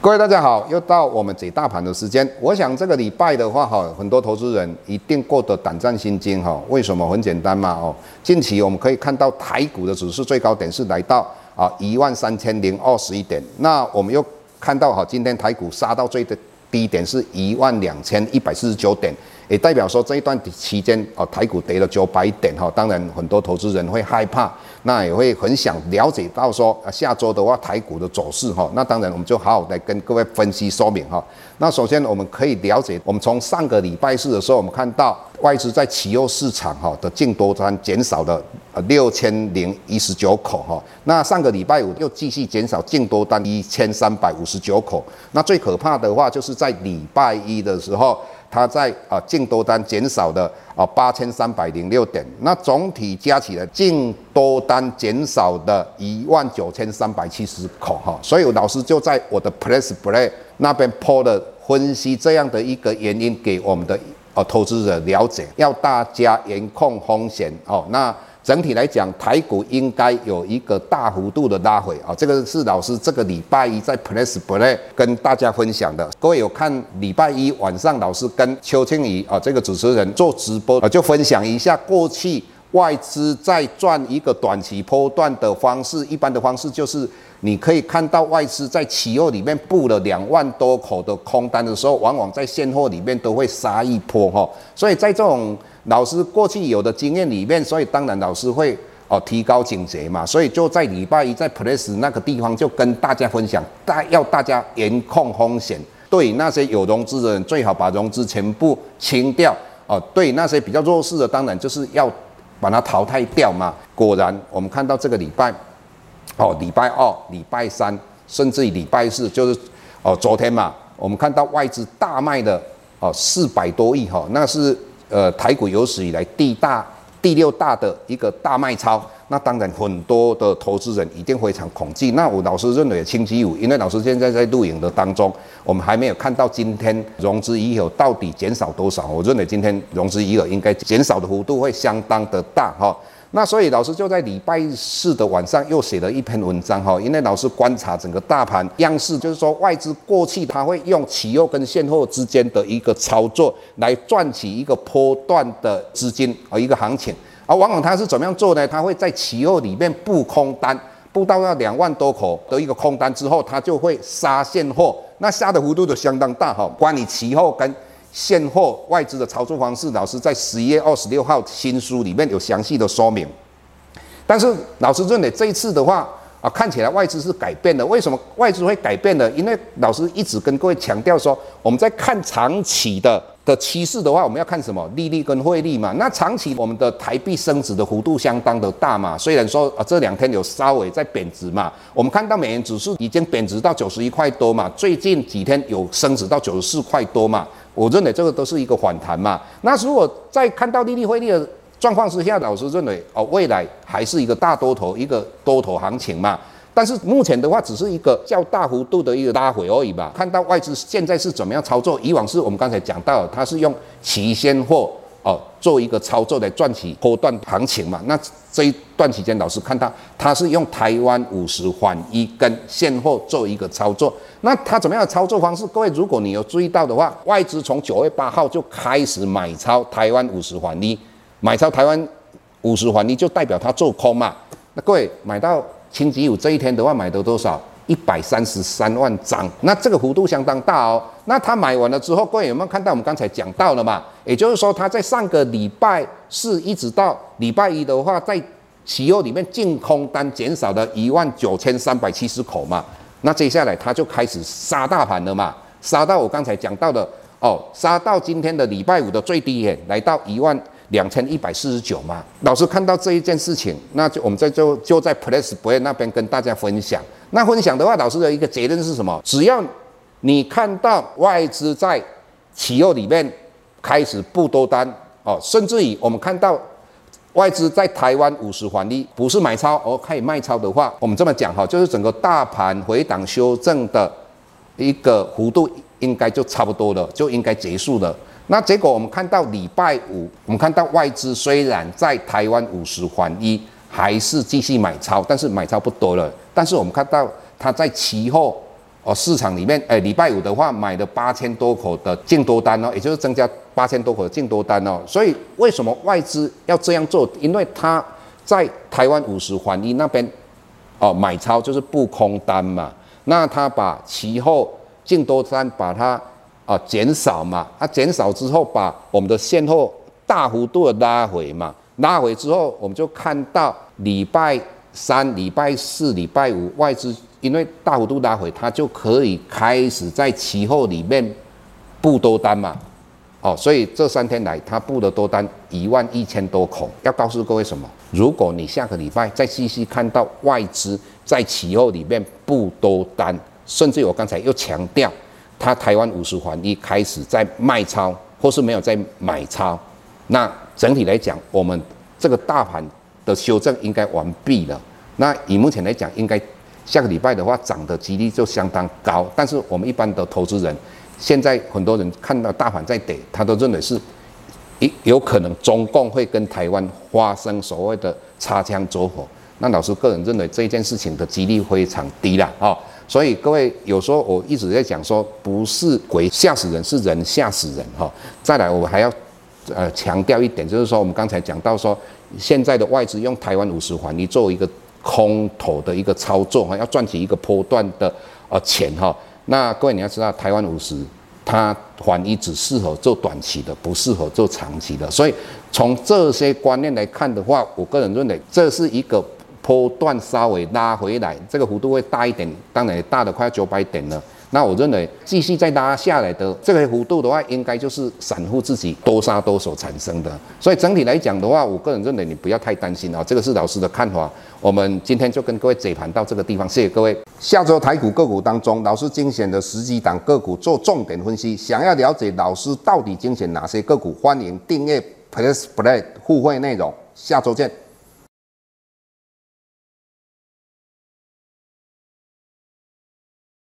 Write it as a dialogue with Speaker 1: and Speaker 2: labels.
Speaker 1: 各位大家好，又到我们解大盘的时间。我想这个礼拜的话，哈，很多投资人一定过得胆战心惊，哈。为什么？很简单嘛，哦，近期我们可以看到台股的指数最高点是来到啊一万三千零二十一点。那我们又看到哈，今天台股杀到最低点是一万两千一百四十九点。也代表说这一段期间啊，台股跌了九百点哈，当然很多投资人会害怕，那也会很想了解到说啊，下周的话台股的走势哈，那当然我们就好好来跟各位分析说明哈。那首先我们可以了解，我们从上个礼拜四的时候，我们看到外资在期货市场哈的净多单减少了六千零一十九口哈，那上个礼拜五又继续减少净多单一千三百五十九口，那最可怕的话就是在礼拜一的时候。它在啊净多单减少的啊八千三百零六点，那总体加起来净多单减少的一万九千三百七十口哈，所以老师就在我的 Press Play 那边抛了分析这样的一个原因给我们的呃投资者了解，要大家严控风险哦那。整体来讲，台股应该有一个大幅度的拉回啊，这个是老师这个礼拜一在 Press Play 跟大家分享的。各位有看礼拜一晚上老师跟邱庆怡啊这个主持人做直播啊，就分享一下过去外资在赚一个短期波段的方式，一般的方式就是你可以看到外资在期货里面布了两万多口的空单的时候，往往在现货里面都会杀一波哈，所以在这种。老师过去有的经验里面，所以当然老师会哦提高警觉嘛，所以就在礼拜一在 Press 那个地方就跟大家分享，大要大家严控风险，对那些有融资的人最好把融资全部清掉哦，对那些比较弱势的，当然就是要把它淘汰掉嘛。果然我们看到这个礼拜哦，礼拜二、礼拜三，甚至于礼拜四，就是哦昨天嘛，我们看到外资大卖的哦四百多亿哈，那是。呃，台股有史以来第大、第六大的一个大卖超，那当然很多的投资人一定非常恐惧。那我老师认为星期五，因为老师现在在录影的当中，我们还没有看到今天融资余额到底减少多少。我认为今天融资余额应该减少的幅度会相当的大哈。那所以老师就在礼拜四的晚上又写了一篇文章哈，因为老师观察整个大盘样式，就是说外资过去他会用期货跟现货之间的一个操作来赚取一个波段的资金和一个行情，而往往他是怎么样做呢？他会在期货里面布空单，布到那两万多口的一个空单之后，他就会杀现货，那杀的幅度就相当大哈。关于期货跟现货外资的操作方式，老师在十一月二十六号新书里面有详细的说明。但是老师认为这一次的话啊，看起来外资是改变了。为什么外资会改变呢？因为老师一直跟各位强调说，我们在看长期的的趋势的话，我们要看什么？利率跟汇率嘛。那长期我们的台币升值的幅度相当的大嘛。虽然说啊这两天有稍微在贬值嘛，我们看到美元指数已经贬值到九十一块多嘛，最近几天有升值到九十四块多嘛。我认为这个都是一个反弹嘛。那如果在看到利率汇率的状况之下，老师认为哦，未来还是一个大多头，一个多头行情嘛。但是目前的话，只是一个较大幅度的一个拉回而已吧。看到外资现在是怎么样操作？以往是我们刚才讲到，它是用期现货。哦，做一个操作来赚取波段行情嘛。那这一段期间，老师看到他是用台湾五十环一跟现货做一个操作。那他怎么样操作方式？各位，如果你有注意到的话，外资从九月八号就开始买超台湾五十环一，买超台湾五十环一就代表他做空嘛。那各位买到星期五这一天的话，买的多少？一百三十三万张，那这个幅度相当大哦。那他买完了之后，各位有没有看到我们刚才讲到了嘛？也就是说，他在上个礼拜四一直到礼拜一的话，在期货里面净空单减少了一万九千三百七十口嘛。那接下来他就开始杀大盘了嘛，杀到我刚才讲到的哦，杀到今天的礼拜五的最低点，来到一万两千一百四十九嘛。老师看到这一件事情，那就我们在就就在 Plus Play 那边跟大家分享。那分享的话，老师的一个结论是什么？只要你看到外资在企业里面开始不多单哦，甚至于我们看到外资在台湾五十环一不是买超而可以卖超的话，我们这么讲哈，就是整个大盘回档修正的一个幅度应该就差不多了，就应该结束了。那结果我们看到礼拜五，我们看到外资虽然在台湾五十反一。还是继续买超，但是买超不多了。但是我们看到它在期货哦，市场里面，哎，礼拜五的话买了八千多口的净多单哦，也就是增加八千多口的净多单哦。所以为什么外资要这样做？因为他在台湾五十环一那边哦买超就是不空单嘛，那他把期货净多单把它啊减少嘛，它减少之后把我们的现货大幅度的拉回嘛，拉回之后我们就看到礼拜三、礼拜四、礼拜五外资。因为大幅度拉回，它就可以开始在期货里面布多单嘛，哦，所以这三天来它布的多单一万一千多口。要告诉各位什么？如果你下个礼拜再继续看到外资在期货里面布多单，甚至我刚才又强调，他台湾五十环一开始在卖超，或是没有在买超，那整体来讲，我们这个大盘的修正应该完毕了。那以目前来讲，应该。下个礼拜的话，涨的几率就相当高。但是我们一般的投资人，现在很多人看到大盘在跌，他都认为是，一有可能中共会跟台湾发生所谓的擦枪走火。那老师个人认为这件事情的几率非常低了啊。所以各位有时候我一直在讲说，不是鬼吓死人，是人吓死人哈。再来，我还要呃强调一点，就是说我们刚才讲到说，现在的外资用台湾五十环，你作为一个。空头的一个操作哈，要赚取一个波段的呃钱哈。那各位你要知道，台湾五十它环一只适合做短期的，不适合做长期的。所以从这些观念来看的话，我个人认为这是一个波段稍微拉回来，这个幅度会大一点，当然也大的快要九百点了。那我认为继续再拉下来的这个幅度的话，应该就是散户自己多杀多所产生的。所以整体来讲的话，我个人认为你不要太担心啊，这个是老师的看法。我们今天就跟各位解盘到这个地方，谢谢各位。下周台股个股当中，老师精选的十几档个股做重点分析。想要了解老师到底精选哪些个股，欢迎订阅 Plus Play 互惠内容。下周见。